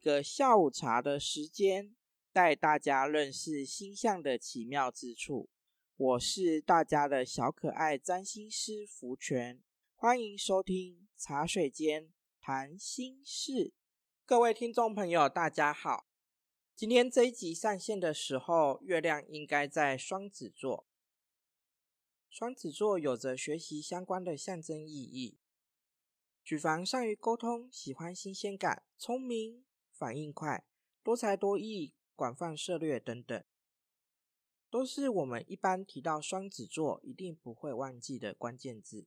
个下午茶的时间，带大家认识星象的奇妙之处。我是大家的小可爱占星师福全，欢迎收听茶水间谈心事。各位听众朋友，大家好。今天这一集上线的时候，月亮应该在双子座。双子座有着学习相关的象征意义。举凡善于沟通、喜欢新鲜感、聪明、反应快、多才多艺、广泛涉略等等，都是我们一般提到双子座一定不会忘记的关键字。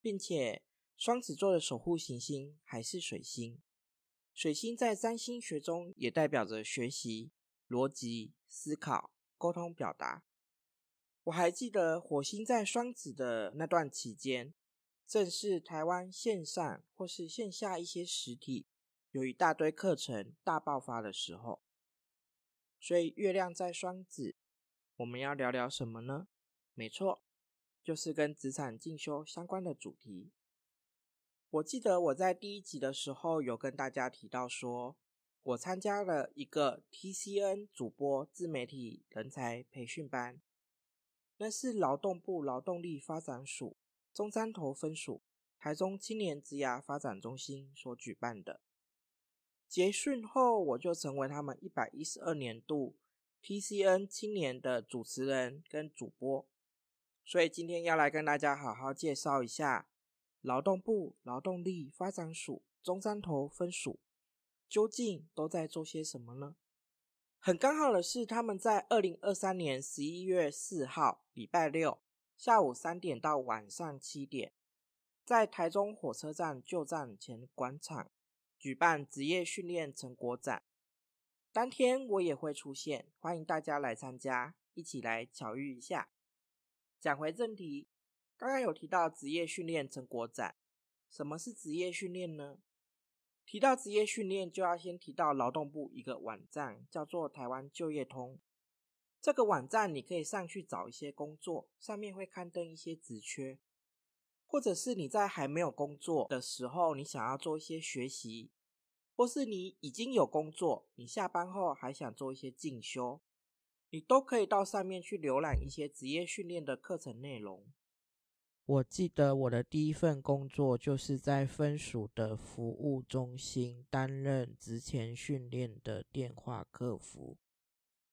并且，双子座的守护行星还是水星。水星在占星学中也代表着学习、逻辑、思考、沟通表达。我还记得火星在双子的那段期间。正是台湾线上或是线下一些实体有一大堆课程大爆发的时候，所以月亮在双子，我们要聊聊什么呢？没错，就是跟职场进修相关的主题。我记得我在第一集的时候有跟大家提到说，我参加了一个 TCN 主播自媒体人才培训班，那是劳动部劳动力发展署。中山头分署、台中青年职涯发展中心所举办的结训后，我就成为他们一百一十二年度 TCN 青年的主持人跟主播。所以今天要来跟大家好好介绍一下劳动部劳动力发展署中山头分署究竟都在做些什么呢？很刚好的是，他们在二零二三年十一月四号礼拜六。下午三点到晚上七点，在台中火车站旧站前广场举办职业训练成果展。当天我也会出现，欢迎大家来参加，一起来巧遇一下。讲回正题，刚刚有提到职业训练成果展，什么是职业训练呢？提到职业训练，就要先提到劳动部一个网站，叫做台湾就业通。这个网站你可以上去找一些工作，上面会刊登一些职缺，或者是你在还没有工作的时候，你想要做一些学习，或是你已经有工作，你下班后还想做一些进修，你都可以到上面去浏览一些职业训练的课程内容。我记得我的第一份工作就是在分署的服务中心担任职前训练的电话客服。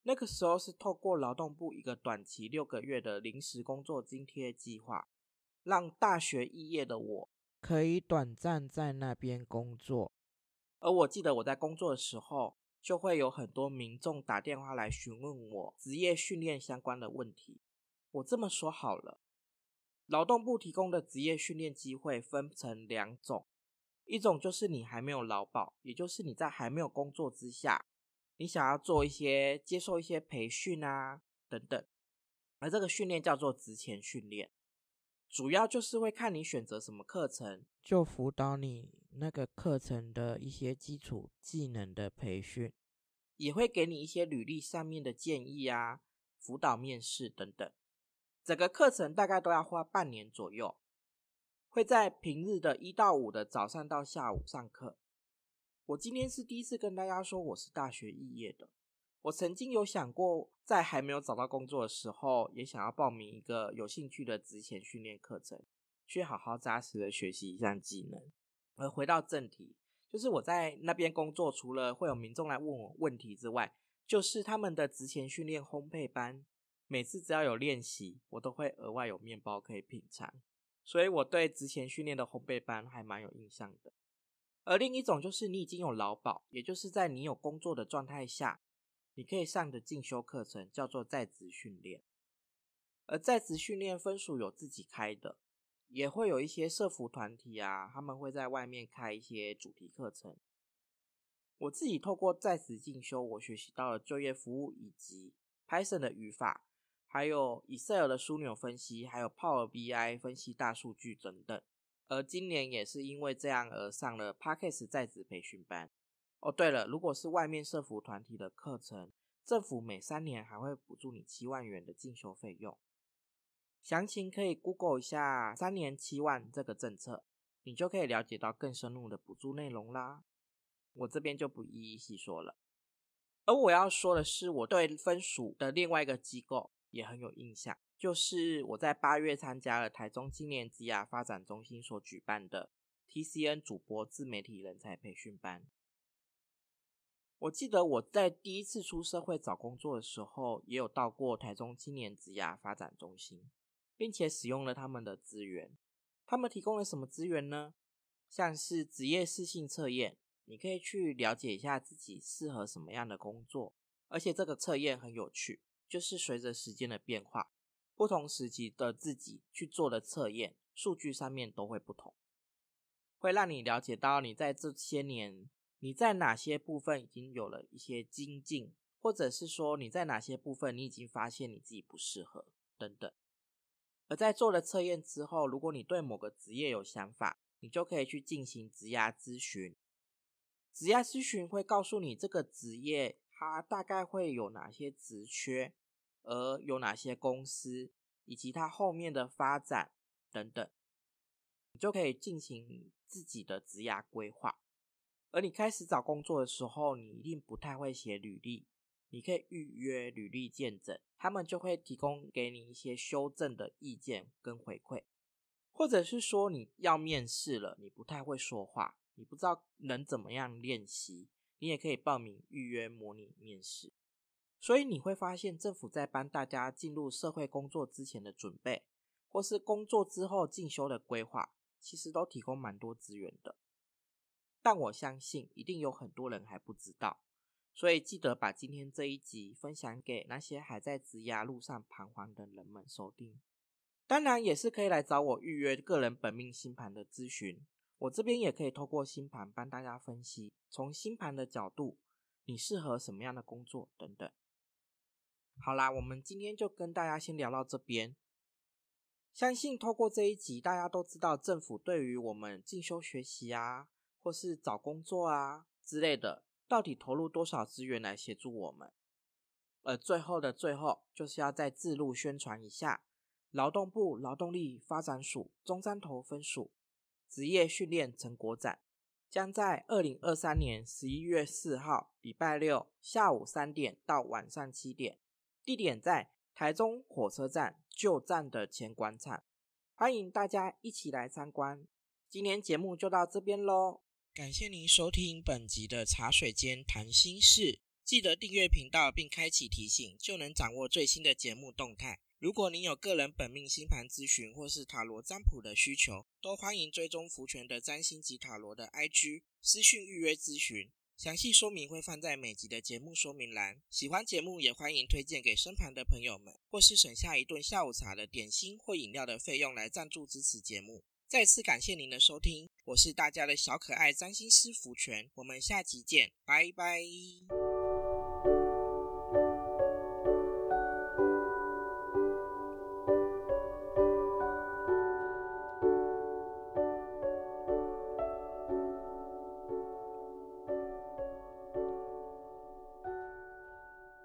那个时候是透过劳动部一个短期六个月的临时工作津贴计划，让大学肄业的我可以短暂在那边工作。而我记得我在工作的时候，就会有很多民众打电话来询问我职业训练相关的问题。我这么说好了，劳动部提供的职业训练机会分成两种，一种就是你还没有劳保，也就是你在还没有工作之下。你想要做一些接受一些培训啊等等，而这个训练叫做职前训练，主要就是会看你选择什么课程，就辅导你那个课程的一些基础技能的培训，也会给你一些履历上面的建议啊，辅导面试等等。整个课程大概都要花半年左右，会在平日的一到五的早上到下午上课。我今天是第一次跟大家说我是大学毕业的。我曾经有想过，在还没有找到工作的时候，也想要报名一个有兴趣的职前训练课程，去好好扎实的学习一项技能。而回到正题，就是我在那边工作，除了会有民众来问我问题之外，就是他们的职前训练烘焙班，每次只要有练习，我都会额外有面包可以品尝。所以我对职前训练的烘焙班还蛮有印象的。而另一种就是你已经有劳保，也就是在你有工作的状态下，你可以上的进修课程叫做在职训练。而在职训练分属有自己开的，也会有一些社服团体啊，他们会在外面开一些主题课程。我自己透过在职进修，我学习到了就业服务以及 Python 的语法，还有 Excel 的枢纽分析，还有 Power BI 分析大数据等等。而今年也是因为这样而上了 Parkes 在职培训班。哦，对了，如果是外面社服团体的课程，政府每三年还会补助你七万元的进修费用。详情可以 Google 一下三年七万这个政策，你就可以了解到更深入的补助内容啦。我这边就不一一细说了。而我要说的是，我对分署的另外一个机构也很有印象，就是我在八月参加了台中青年职涯发展中心所举办的 TCN 主播自媒体人才培训班。我记得我在第一次出社会找工作的时候，也有到过台中青年职涯发展中心，并且使用了他们的资源。他们提供了什么资源呢？像是职业适性测验。你可以去了解一下自己适合什么样的工作，而且这个测验很有趣，就是随着时间的变化，不同时期的自己去做的测验，数据上面都会不同，会让你了解到你在这些年你在哪些部分已经有了一些精进，或者是说你在哪些部分你已经发现你自己不适合等等。而在做了测验之后，如果你对某个职业有想法，你就可以去进行职涯咨询。职涯咨询会告诉你这个职业它大概会有哪些职缺，而有哪些公司，以及它后面的发展等等，你就可以进行自己的职涯规划。而你开始找工作的时候，你一定不太会写履历，你可以预约履历见证，他们就会提供给你一些修正的意见跟回馈，或者是说你要面试了，你不太会说话。你不知道能怎么样练习，你也可以报名预约模拟面试。所以你会发现，政府在帮大家进入社会工作之前的准备，或是工作之后进修的规划，其实都提供蛮多资源的。但我相信，一定有很多人还不知道，所以记得把今天这一集分享给那些还在职涯路上彷徨的人们收听。当然，也是可以来找我预约个人本命星盘的咨询。我这边也可以透过星盘帮大家分析，从星盘的角度，你适合什么样的工作等等。好啦，我们今天就跟大家先聊到这边。相信透过这一集，大家都知道政府对于我们进修学习啊，或是找工作啊之类的，到底投入多少资源来协助我们。而最后的最后，就是要再自录宣传一下，劳动部劳动力发展署中山头分署。职业训练成果展将在二零二三年十一月四号礼拜六下午三点到晚上七点，地点在台中火车站旧站的前广场，欢迎大家一起来参观。今天节目就到这边喽，感谢您收听本集的茶水间谈心事，记得订阅频道并开启提醒，就能掌握最新的节目动态。如果您有个人本命星盘咨询或是塔罗占卜的需求，都欢迎追踪福全的占星及塔罗的 IG 私讯预约咨询，详细说明会放在每集的节目说明栏。喜欢节目也欢迎推荐给身旁的朋友们，或是省下一顿下午茶的点心或饮料的费用来赞助支持节目。再次感谢您的收听，我是大家的小可爱占星师福全，我们下集见，拜拜。